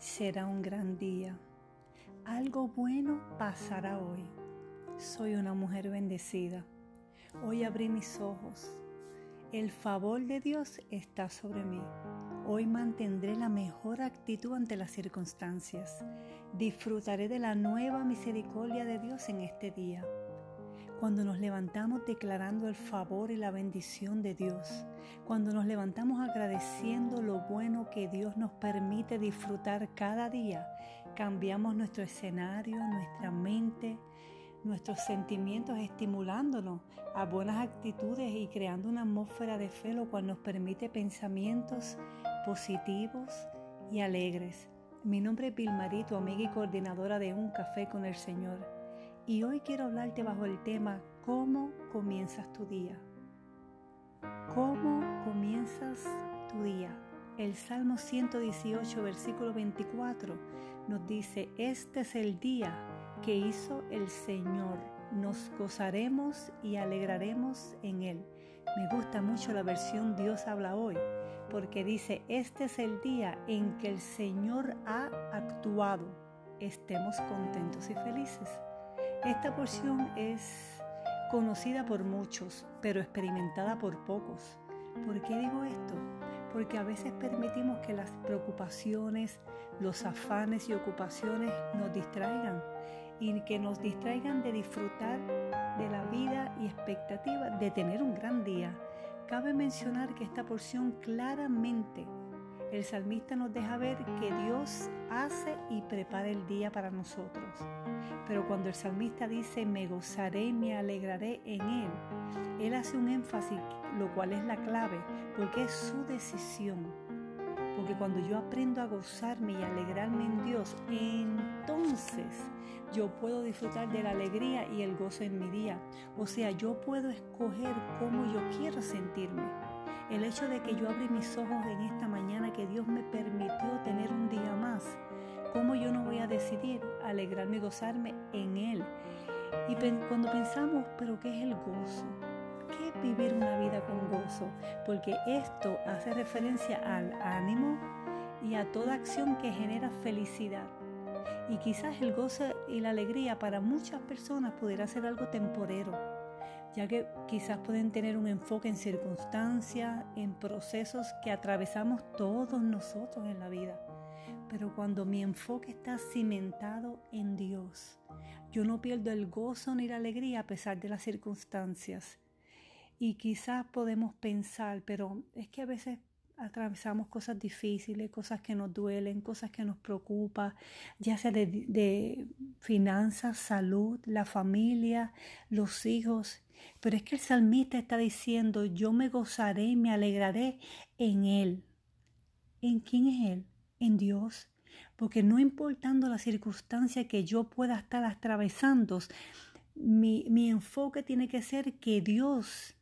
será un gran día. Algo bueno pasará hoy. Soy una mujer bendecida. Hoy abrí mis ojos. El favor de Dios está sobre mí. Hoy mantendré la mejor actitud ante las circunstancias. Disfrutaré de la nueva misericordia de Dios en este día cuando nos levantamos declarando el favor y la bendición de Dios, cuando nos levantamos agradeciendo lo bueno que Dios nos permite disfrutar cada día, cambiamos nuestro escenario, nuestra mente, nuestros sentimientos, estimulándonos a buenas actitudes y creando una atmósfera de fe, lo cual nos permite pensamientos positivos y alegres. Mi nombre es Vilmarito, amiga y coordinadora de Un Café con el Señor y hoy quiero hablarte bajo el tema ¿Cómo comienzas tu día? ¿Cómo comienzas tu día? El Salmo 118, versículo 24 nos dice, este es el día que hizo el Señor, nos gozaremos y alegraremos en él. Me gusta mucho la versión Dios habla hoy, porque dice, este es el día en que el Señor ha actuado, estemos contentos y felices. Esta porción es conocida por muchos, pero experimentada por pocos. ¿Por qué digo esto? Porque a veces permitimos que las preocupaciones, los afanes y ocupaciones nos distraigan y que nos distraigan de disfrutar de la vida y expectativa de tener un gran día. Cabe mencionar que esta porción claramente el salmista nos deja ver que Dios hace y prepara el día para nosotros. Pero cuando el salmista dice, me gozaré y me alegraré en Él, Él hace un énfasis, lo cual es la clave, porque es su decisión. Porque cuando yo aprendo a gozarme y alegrarme en Dios, entonces yo puedo disfrutar de la alegría y el gozo en mi día. O sea, yo puedo escoger cómo yo quiero sentirme. El hecho de que yo abrí mis ojos en esta mañana, que Dios me permitió tener un día más, ¿cómo yo no voy a decidir alegrarme y gozarme en Él? Y cuando pensamos, ¿pero qué es el gozo? ¿Qué es vivir una vida con gozo? Porque esto hace referencia al ánimo y a toda acción que genera felicidad. Y quizás el gozo y la alegría para muchas personas pudiera ser algo temporero ya que quizás pueden tener un enfoque en circunstancias, en procesos que atravesamos todos nosotros en la vida. Pero cuando mi enfoque está cimentado en Dios, yo no pierdo el gozo ni la alegría a pesar de las circunstancias. Y quizás podemos pensar, pero es que a veces atravesamos cosas difíciles, cosas que nos duelen, cosas que nos preocupan, ya sea de, de, finanzas, salud, la familia, los hijos. Pero es que el salmista está diciendo, yo me gozaré y me alegraré en Él. ¿En quién es Él? En Dios. Porque no importando la circunstancia que yo pueda estar atravesando, mi, mi enfoque tiene que ser que Dios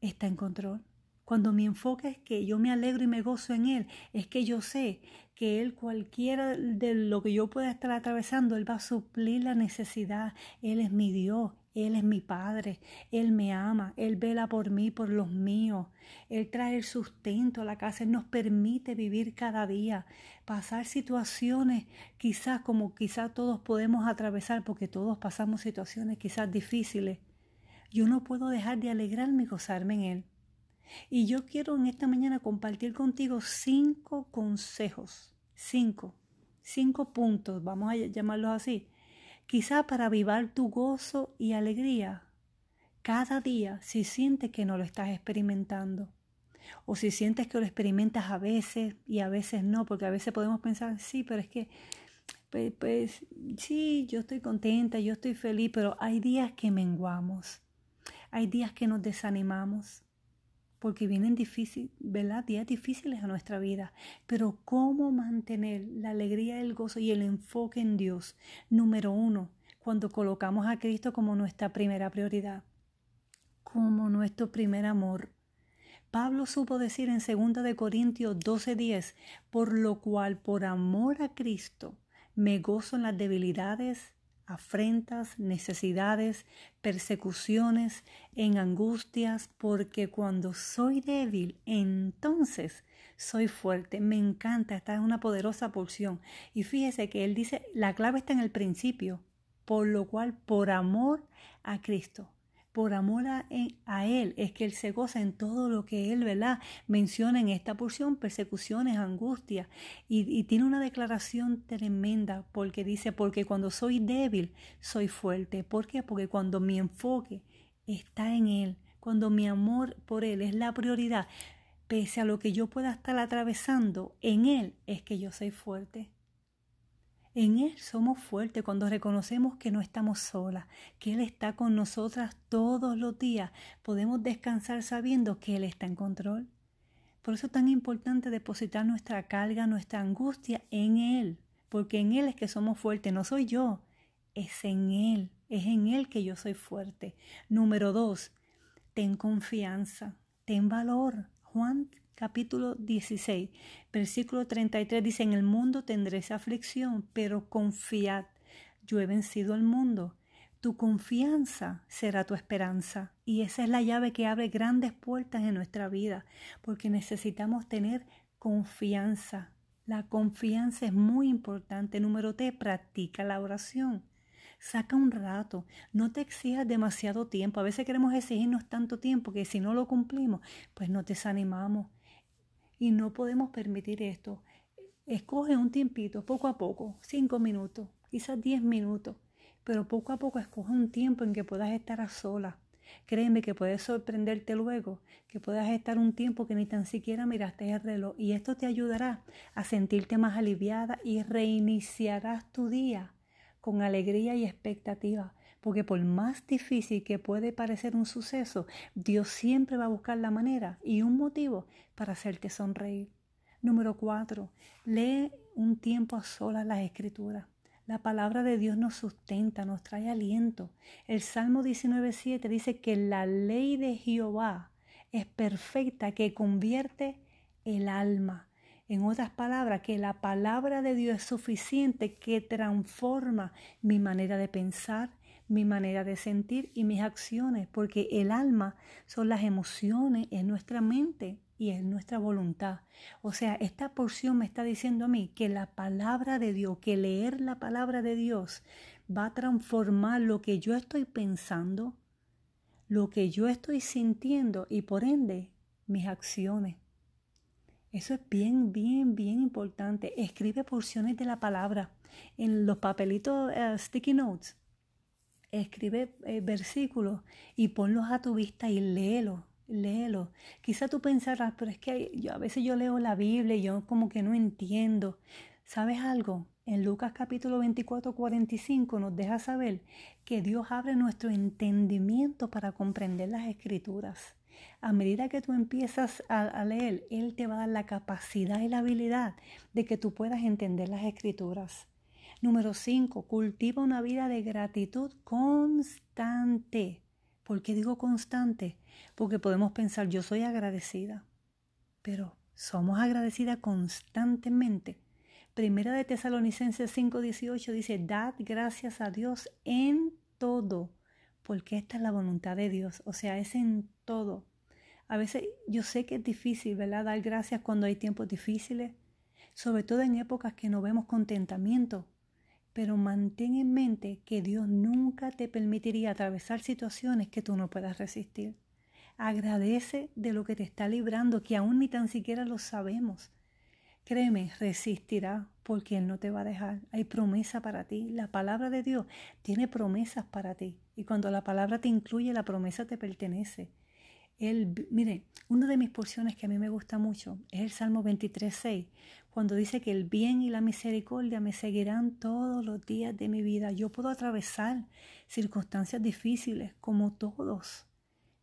está en control. Cuando mi enfoque es que yo me alegro y me gozo en Él, es que yo sé que Él, cualquiera de lo que yo pueda estar atravesando, Él va a suplir la necesidad. Él es mi Dios, Él es mi Padre, Él me ama, Él vela por mí, por los míos. Él trae el sustento a la casa, Él nos permite vivir cada día, pasar situaciones quizás como quizás todos podemos atravesar, porque todos pasamos situaciones quizás difíciles. Yo no puedo dejar de alegrarme y gozarme en Él. Y yo quiero en esta mañana compartir contigo cinco consejos, cinco, cinco puntos, vamos a llamarlos así, quizá para avivar tu gozo y alegría cada día si sientes que no lo estás experimentando. O si sientes que lo experimentas a veces y a veces no, porque a veces podemos pensar, sí, pero es que, pues, pues sí, yo estoy contenta, yo estoy feliz, pero hay días que menguamos, hay días que nos desanimamos, porque vienen. Días difíciles a nuestra vida. Pero ¿cómo mantener la alegría, el gozo y el enfoque en Dios? Número uno, cuando colocamos a Cristo como nuestra primera prioridad, como nuestro primer amor. Pablo supo decir en 2 de Corintios 12:10, por lo cual por amor a Cristo me gozo en las debilidades, afrentas, necesidades, persecuciones, en angustias, porque cuando soy débil, entonces soy fuerte. Me encanta, esta es una poderosa porción. Y fíjese que él dice, la clave está en el principio, por lo cual, por amor a Cristo, por amor a, Él, es que Él se goza en todo lo que Él, ¿verdad? Menciona en esta porción persecuciones, angustia. Y, y tiene una declaración tremenda porque dice, porque cuando soy débil, soy fuerte. ¿Por qué? Porque cuando mi enfoque está en Él, cuando mi amor por Él es la prioridad, pese a lo que yo pueda estar atravesando, en Él es que yo soy fuerte. En Él somos fuertes cuando reconocemos que no estamos solas, que Él está con nosotras todos los días. Podemos descansar sabiendo que Él está en control. Por eso es tan importante depositar nuestra carga, nuestra angustia en Él, porque en Él es que somos fuertes, no soy yo, es en Él, es en Él que yo soy fuerte. Número dos, ten confianza, ten valor. Juan capítulo 16, versículo 33 dice, en el mundo tendréis aflicción, pero confiad, yo he vencido el mundo. Tu confianza será tu esperanza y esa es la llave que abre grandes puertas en nuestra vida, porque necesitamos tener confianza. La confianza es muy importante. Número T, practica la oración. Saca un rato, no te exijas demasiado tiempo. A veces queremos exigirnos tanto tiempo que si no lo cumplimos, pues nos desanimamos. Y no podemos permitir esto. Escoge un tiempito, poco a poco, cinco minutos, quizás diez minutos, pero poco a poco escoge un tiempo en que puedas estar a solas. Créeme que puedes sorprenderte luego, que puedas estar un tiempo que ni tan siquiera miraste el reloj y esto te ayudará a sentirte más aliviada y reiniciarás tu día con alegría y expectativa, porque por más difícil que puede parecer un suceso, Dios siempre va a buscar la manera y un motivo para hacerte sonreír. Número cuatro, lee un tiempo a las escrituras. La palabra de Dios nos sustenta, nos trae aliento. El Salmo 19.7 dice que la ley de Jehová es perfecta, que convierte el alma. En otras palabras, que la palabra de Dios es suficiente, que transforma mi manera de pensar, mi manera de sentir y mis acciones, porque el alma son las emociones, es nuestra mente y es nuestra voluntad. O sea, esta porción me está diciendo a mí que la palabra de Dios, que leer la palabra de Dios va a transformar lo que yo estoy pensando, lo que yo estoy sintiendo y por ende mis acciones. Eso es bien, bien, bien importante. Escribe porciones de la palabra en los papelitos eh, sticky notes. Escribe eh, versículos y ponlos a tu vista y léelo, léelo. Quizá tú pensarás, pero es que yo, a veces yo leo la Biblia y yo como que no entiendo. ¿Sabes algo? En Lucas capítulo 24, 45 nos deja saber que Dios abre nuestro entendimiento para comprender las escrituras a medida que tú empiezas a, leer, Él te va a dar la capacidad y la habilidad de que tú puedas entender las escrituras. Número 5. Cultiva una vida de gratitud constante. ¿Por qué digo constante? Porque podemos pensar, yo soy agradecida, pero somos agradecidas constantemente. Primera de Tesalonicenses 5:18 dice, dad gracias a Dios en todo, porque esta es la voluntad de Dios, o sea, es en todo. A veces yo sé que es difícil, ¿verdad? Dar gracias cuando hay tiempos difíciles, sobre todo en épocas que no vemos contentamiento. Pero mantén en mente que Dios nunca te permitiría atravesar situaciones que tú no puedas resistir. Agradece de lo que te está librando, que aún ni tan siquiera lo sabemos. Créeme, resistirá porque Él no te va a dejar. Hay promesa para ti. La palabra de Dios tiene promesas para ti. Y cuando la palabra te incluye, la promesa te pertenece. Él, mire, una de mis porciones que a mí me gusta mucho es el Salmo 23.6, cuando dice que el bien y la misericordia me seguirán todos los días de mi vida. Yo puedo atravesar circunstancias difíciles como todos,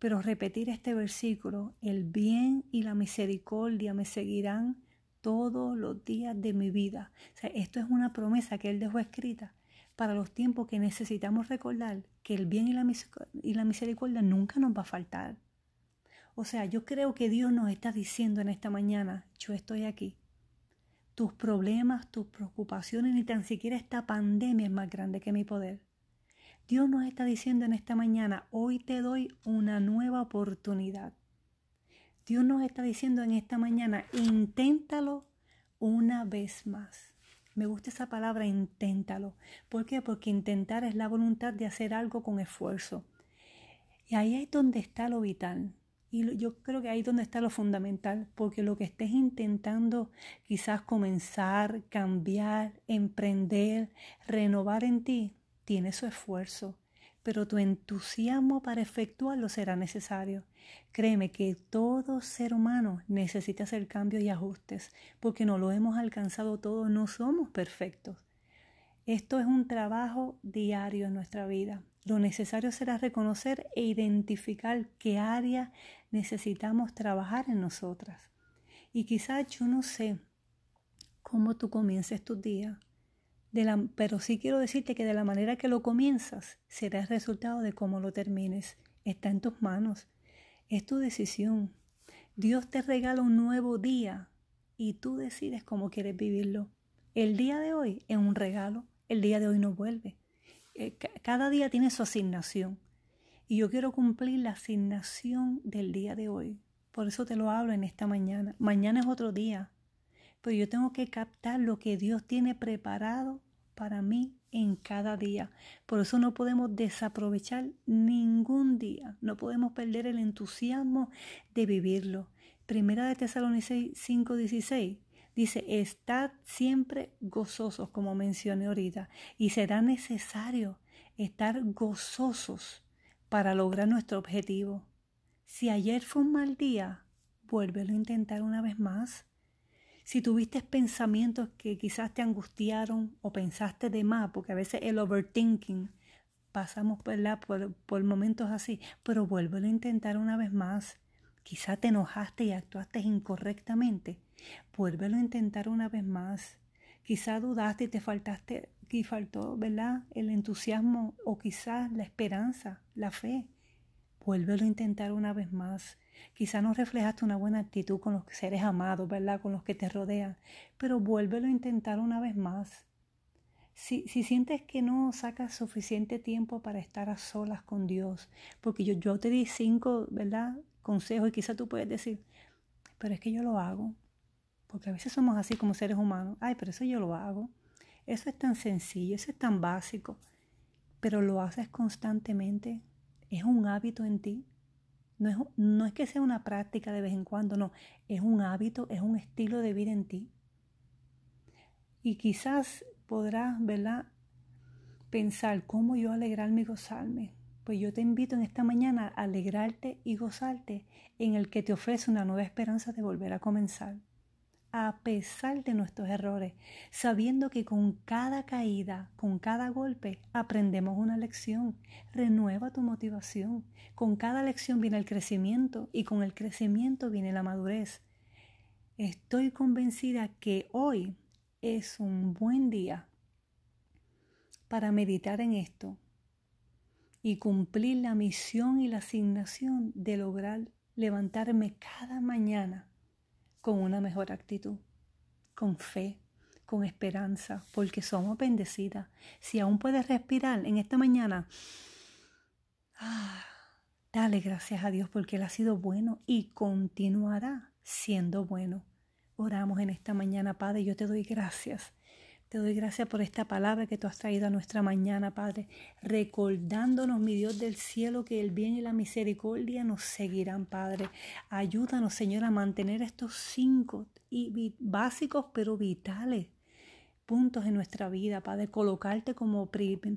pero repetir este versículo, el bien y la misericordia me seguirán todos los días de mi vida. O sea, esto es una promesa que Él dejó escrita para los tiempos que necesitamos recordar que el bien y la, y la misericordia nunca nos va a faltar. O sea, yo creo que Dios nos está diciendo en esta mañana, yo estoy aquí. Tus problemas, tus preocupaciones, ni tan siquiera esta pandemia es más grande que mi poder. Dios nos está diciendo en esta mañana, hoy te doy una nueva oportunidad. Dios nos está diciendo en esta mañana, inténtalo una vez más. Me gusta esa palabra, inténtalo. ¿Por qué? Porque intentar es la voluntad de hacer algo con esfuerzo. Y ahí es donde está lo vital. Y yo creo que ahí es donde está lo fundamental, porque lo que estés intentando quizás comenzar, cambiar, emprender, renovar en ti, tiene su esfuerzo, pero tu entusiasmo para efectuarlo será necesario. Créeme que todo ser humano necesita hacer cambios y ajustes, porque no lo hemos alcanzado todo, no somos perfectos. Esto es un trabajo diario en nuestra vida. Lo necesario será reconocer e identificar qué área necesitamos trabajar en nosotras. Y quizás yo no sé cómo tú comiences tus días, pero sí quiero decirte que de la manera que lo comienzas será el resultado de cómo lo termines. Está en tus manos. Es tu decisión. Dios te regala un nuevo día y tú decides cómo quieres vivirlo. El día de hoy es un regalo. El día de hoy no vuelve. Eh, cada día tiene su asignación. Y yo quiero cumplir la asignación del día de hoy. Por eso te lo hablo en esta mañana. Mañana es otro día. Pero yo tengo que captar lo que Dios tiene preparado para mí en cada día. Por eso no podemos desaprovechar ningún día. No podemos perder el entusiasmo de vivirlo. Primera de Tesalonicenses 5:16 dice, estad siempre gozosos, como mencioné ahorita, y será necesario estar gozosos para lograr nuestro objetivo. Si ayer fue un mal día, vuélvelo a intentar una vez más. Si tuviste pensamientos que quizás te angustiaron o pensaste de más, porque a veces el overthinking pasamos Por, por momentos así, pero vuélvelo a intentar una vez más. Quizás te enojaste y actuaste incorrectamente. Vuélvelo a intentar una vez más. Quizás dudaste y te faltaste y faltó, ¿verdad? El entusiasmo o quizás la esperanza, la fe. Vuélvelo a intentar una vez más. Quizás no reflejaste una buena actitud con los seres amados, ¿verdad? Con los que te rodean, pero vuélvelo a intentar una vez más. Si, si sientes que no sacas suficiente tiempo para estar a solas con Dios, porque yo, yo te di cinco, ¿verdad? Consejos y quizás tú puedes decir, pero es que yo lo hago. Porque a veces somos así como seres humanos. Ay, pero eso yo lo hago. Eso es tan sencillo, eso es tan básico, pero lo haces constantemente. Es un hábito en ti. No es, no es que sea una práctica de vez en cuando, no, es un hábito, es un estilo de vida en ti. Y quizás podrás, ¿verdad? Pensar cómo yo alegrarme y gozarme. Pues yo te invito en esta mañana a alegrarte y gozarte en el que te ofrece una nueva esperanza de volver a comenzar a pesar de nuestros errores, sabiendo que con cada caída, con cada golpe, aprendemos una lección. Renueva tu motivación. Con cada lección viene el crecimiento y con el crecimiento viene la madurez. Estoy convencida que hoy es un buen día para meditar en esto y cumplir la misión y la asignación de lograr levantarme cada mañana con una mejor actitud, con fe, con esperanza, porque somos bendecidas. Si aún puedes respirar en esta mañana, ah, dale gracias a Dios porque Él ha sido bueno y continuará siendo bueno. Oramos en esta mañana, Padre, yo te doy gracias te doy gracias por esta palabra que tú has traído a nuestra mañana, Padre, recordándonos, mi Dios del cielo, que el bien y la misericordia nos seguirán, Padre. Ayúdanos, Señor, a mantener estos cinco y básicos pero vitales puntos en nuestra vida, Padre, colocarte como,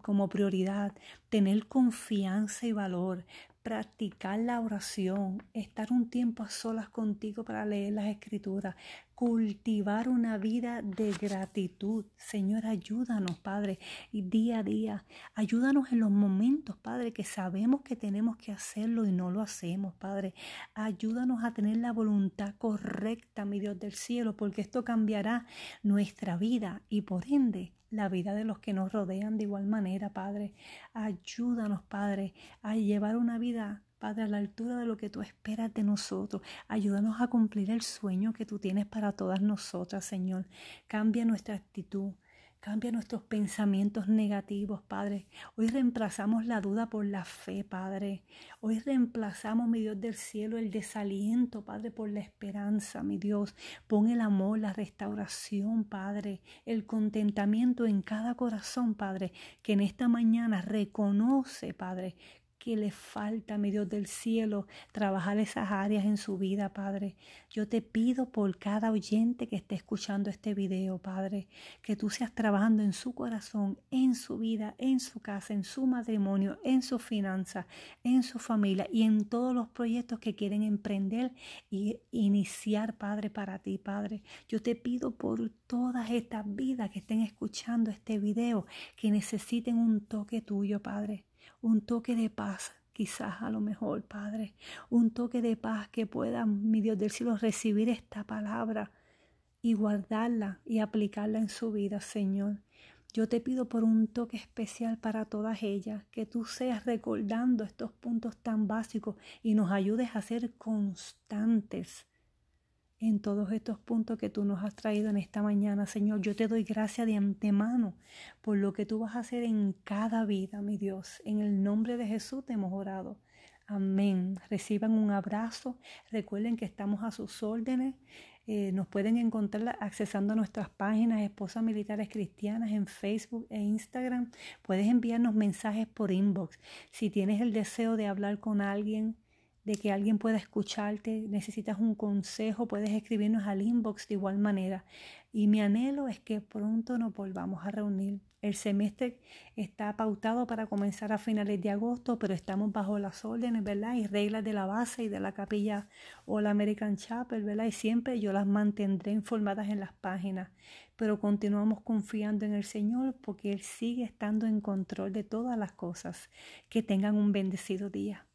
como prioridad, tener confianza y valor, practicar la oración, estar un tiempo a solas contigo para leer las escrituras, cultivar una vida de gratitud. Señor, ayúdanos, Padre, y día a día, ayúdanos en los momentos, Padre, que sabemos que tenemos que hacerlo y no lo hacemos, Padre. Ayúdanos a tener la voluntad correcta, mi Dios del cielo, porque esto cambiará nuestra vida y por ende la vida de los que nos rodean de igual manera, Padre. Ayúdanos, Padre, a llevar una vida, Padre, a la altura de lo que tú esperas de nosotros. Ayúdanos a cumplir el sueño que tú tienes para todas nosotras, Señor. Cambia nuestra actitud. Cambia nuestros pensamientos negativos, Padre. Hoy reemplazamos la duda por la fe, Padre. Hoy reemplazamos, mi Dios del cielo, el desaliento, Padre, por la esperanza, mi Dios. Pon el amor, la restauración, Padre, el contentamiento en cada corazón, Padre, que en esta mañana reconoce, Padre, que le falta, mi Dios del cielo, trabajar esas áreas en su vida, Padre. Yo te pido por cada oyente que esté escuchando este video, Padre, que tú seas trabajando en su corazón, en su vida, en su casa, en su matrimonio, en su finanza, en su familia y en todos los proyectos que quieren emprender y iniciar, Padre, para ti, Padre. Yo te pido por todas estas vidas que estén escuchando este video, que necesiten un toque tuyo, Padre un toque de paz, quizás a lo mejor, Padre, un toque de paz que pueda, mi Dios del cielo, recibir esta palabra y guardarla y aplicarla en su vida, Señor. Yo te pido por un toque especial para todas ellas, que tú seas recordando estos puntos tan básicos y nos ayudes a ser constantes en todos estos puntos que tú nos has traído en esta mañana, Señor. Yo te doy gracias de antemano por lo que tú vas a hacer en cada vida, mi Dios. En el nombre de Jesús te hemos orado. Amén. Reciban un abrazo. Recuerden que estamos a sus órdenes. Eh, nos pueden encontrar accesando a nuestras páginas Esposas Militares Cristianas en Facebook e Instagram. Puedes enviarnos mensajes por inbox. Si tienes el deseo de hablar con alguien, de que alguien pueda escucharte, necesitas un consejo, puedes escribirnos al inbox de igual manera. Y mi anhelo es que pronto nos volvamos a reunir. El semestre está pautado para comenzar a finales de agosto, pero estamos bajo las órdenes, ¿verdad? Y reglas de la base y de la capilla o la American Chapel, ¿verdad? Y siempre yo las mantendré informadas en las páginas. Pero continuamos confiando en el Señor porque Él sigue estando en control de todas las cosas. Que tengan un bendecido día.